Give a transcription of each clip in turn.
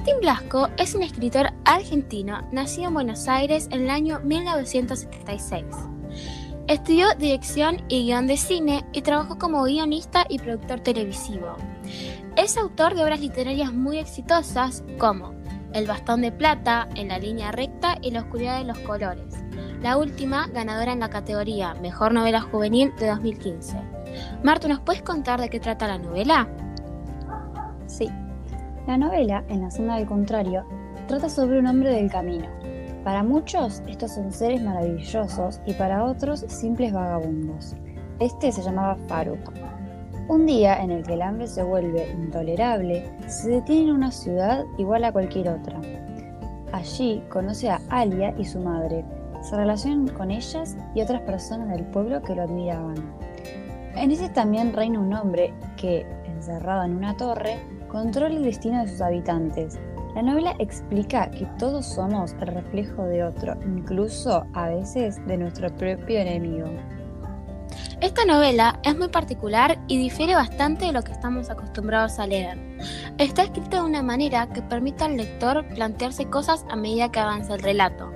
Martín Blasco es un escritor argentino nacido en Buenos Aires en el año 1976. Estudió dirección y guion de cine y trabajó como guionista y productor televisivo. Es autor de obras literarias muy exitosas como El bastón de plata, En la línea recta y La oscuridad de los colores. La última ganadora en la categoría Mejor Novela Juvenil de 2015. Marta, ¿nos puedes contar de qué trata la novela? Sí. La novela, En la zona del contrario, trata sobre un hombre del camino. Para muchos, estos son seres maravillosos y para otros, simples vagabundos. Este se llamaba Faruk. Un día en el que el hambre se vuelve intolerable, se detiene en una ciudad igual a cualquier otra. Allí conoce a Alia y su madre. Se relacionan con ellas y otras personas del pueblo que lo admiraban. En ese también reina un hombre que, encerrado en una torre, controla el destino de sus habitantes. La novela explica que todos somos el reflejo de otro, incluso a veces de nuestro propio enemigo. Esta novela es muy particular y difiere bastante de lo que estamos acostumbrados a leer. Está escrita de una manera que permite al lector plantearse cosas a medida que avanza el relato.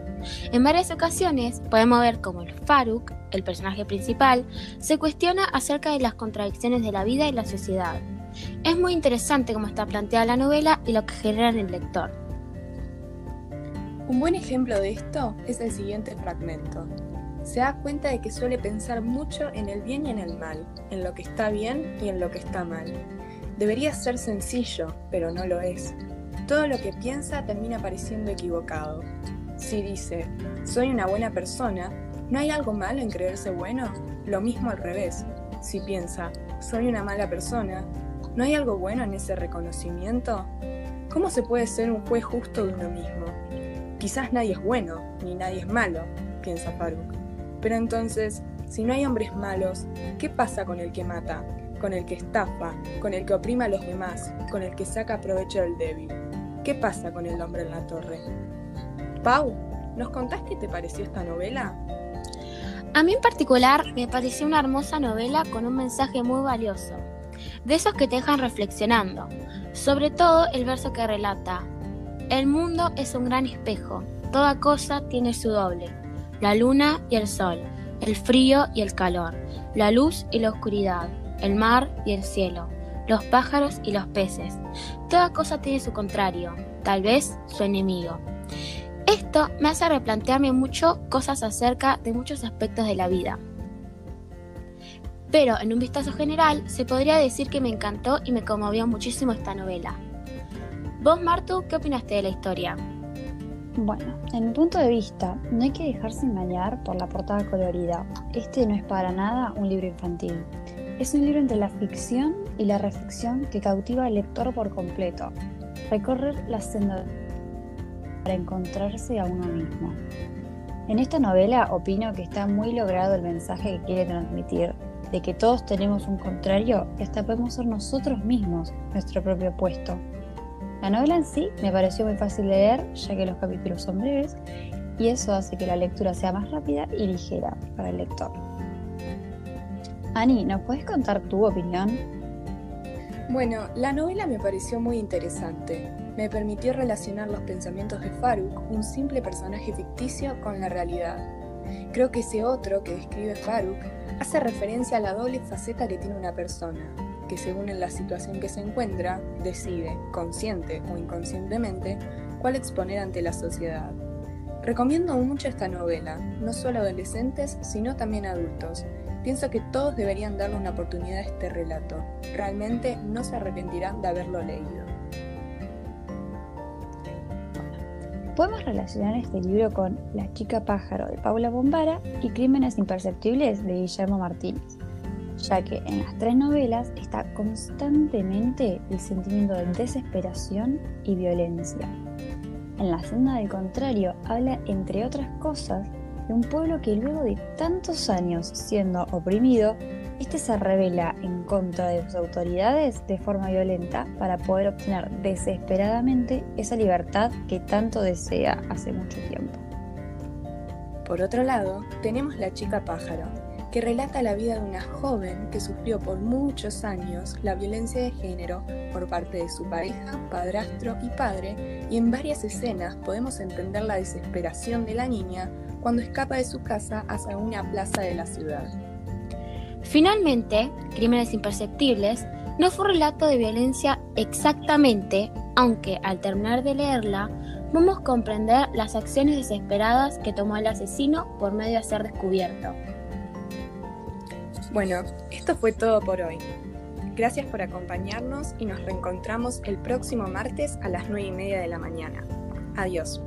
En varias ocasiones podemos ver cómo el Faruk, el personaje principal, se cuestiona acerca de las contradicciones de la vida y la sociedad. Es muy interesante cómo está planteada la novela y lo que genera en el lector. Un buen ejemplo de esto es el siguiente fragmento. Se da cuenta de que suele pensar mucho en el bien y en el mal, en lo que está bien y en lo que está mal. Debería ser sencillo, pero no lo es. Todo lo que piensa termina pareciendo equivocado. Si dice, soy una buena persona, ¿no hay algo malo en creerse bueno? Lo mismo al revés. Si piensa, soy una mala persona, ¿No hay algo bueno en ese reconocimiento? ¿Cómo se puede ser un juez justo de uno mismo? Quizás nadie es bueno, ni nadie es malo, piensa Faruk. Pero entonces, si no hay hombres malos, ¿qué pasa con el que mata, con el que estafa, con el que oprime a los demás, con el que saca provecho del débil? ¿Qué pasa con el hombre en la torre? Pau, ¿nos contás qué te pareció esta novela? A mí en particular me pareció una hermosa novela con un mensaje muy valioso de esos que te dejan reflexionando, sobre todo el verso que relata, el mundo es un gran espejo, toda cosa tiene su doble, la luna y el sol, el frío y el calor, la luz y la oscuridad, el mar y el cielo, los pájaros y los peces, toda cosa tiene su contrario, tal vez su enemigo. Esto me hace replantearme mucho cosas acerca de muchos aspectos de la vida pero en un vistazo general se podría decir que me encantó y me conmovió muchísimo esta novela. Vos, Martu, ¿qué opinaste de la historia? Bueno, en mi punto de vista, no hay que dejarse engañar por la portada colorida. Este no es para nada un libro infantil. Es un libro entre la ficción y la reflexión que cautiva al lector por completo. Recorrer la senda para encontrarse a uno mismo. En esta novela opino que está muy logrado el mensaje que quiere transmitir de que todos tenemos un contrario y hasta podemos ser nosotros mismos nuestro propio opuesto. La novela en sí me pareció muy fácil de leer, ya que los capítulos son breves, y eso hace que la lectura sea más rápida y ligera para el lector. Ani, ¿nos puedes contar tu opinión? Bueno, la novela me pareció muy interesante. Me permitió relacionar los pensamientos de Faruk, un simple personaje ficticio, con la realidad. Creo que ese otro que describe Faruk hace referencia a la doble faceta que tiene una persona, que según la situación que se encuentra, decide, consciente o inconscientemente, cuál exponer ante la sociedad. Recomiendo mucho esta novela, no solo adolescentes, sino también adultos. Pienso que todos deberían darle una oportunidad a este relato. Realmente no se arrepentirán de haberlo leído. Podemos relacionar este libro con La chica pájaro de Paula Bombara y Crímenes imperceptibles de Guillermo Martínez, ya que en las tres novelas está constantemente el sentimiento de desesperación y violencia. En La senda del contrario habla, entre otras cosas, de un pueblo que luego de tantos años siendo oprimido este se revela en contra de sus autoridades de forma violenta para poder obtener desesperadamente esa libertad que tanto desea hace mucho tiempo. Por otro lado, tenemos La chica pájaro, que relata la vida de una joven que sufrió por muchos años la violencia de género por parte de su pareja, padrastro y padre, y en varias escenas podemos entender la desesperación de la niña cuando escapa de su casa hacia una plaza de la ciudad. Finalmente, Crímenes Imperceptibles no fue un relato de violencia exactamente, aunque al terminar de leerla, vamos a comprender las acciones desesperadas que tomó el asesino por medio de ser descubierto. Bueno, esto fue todo por hoy. Gracias por acompañarnos y nos reencontramos el próximo martes a las 9 y media de la mañana. Adiós.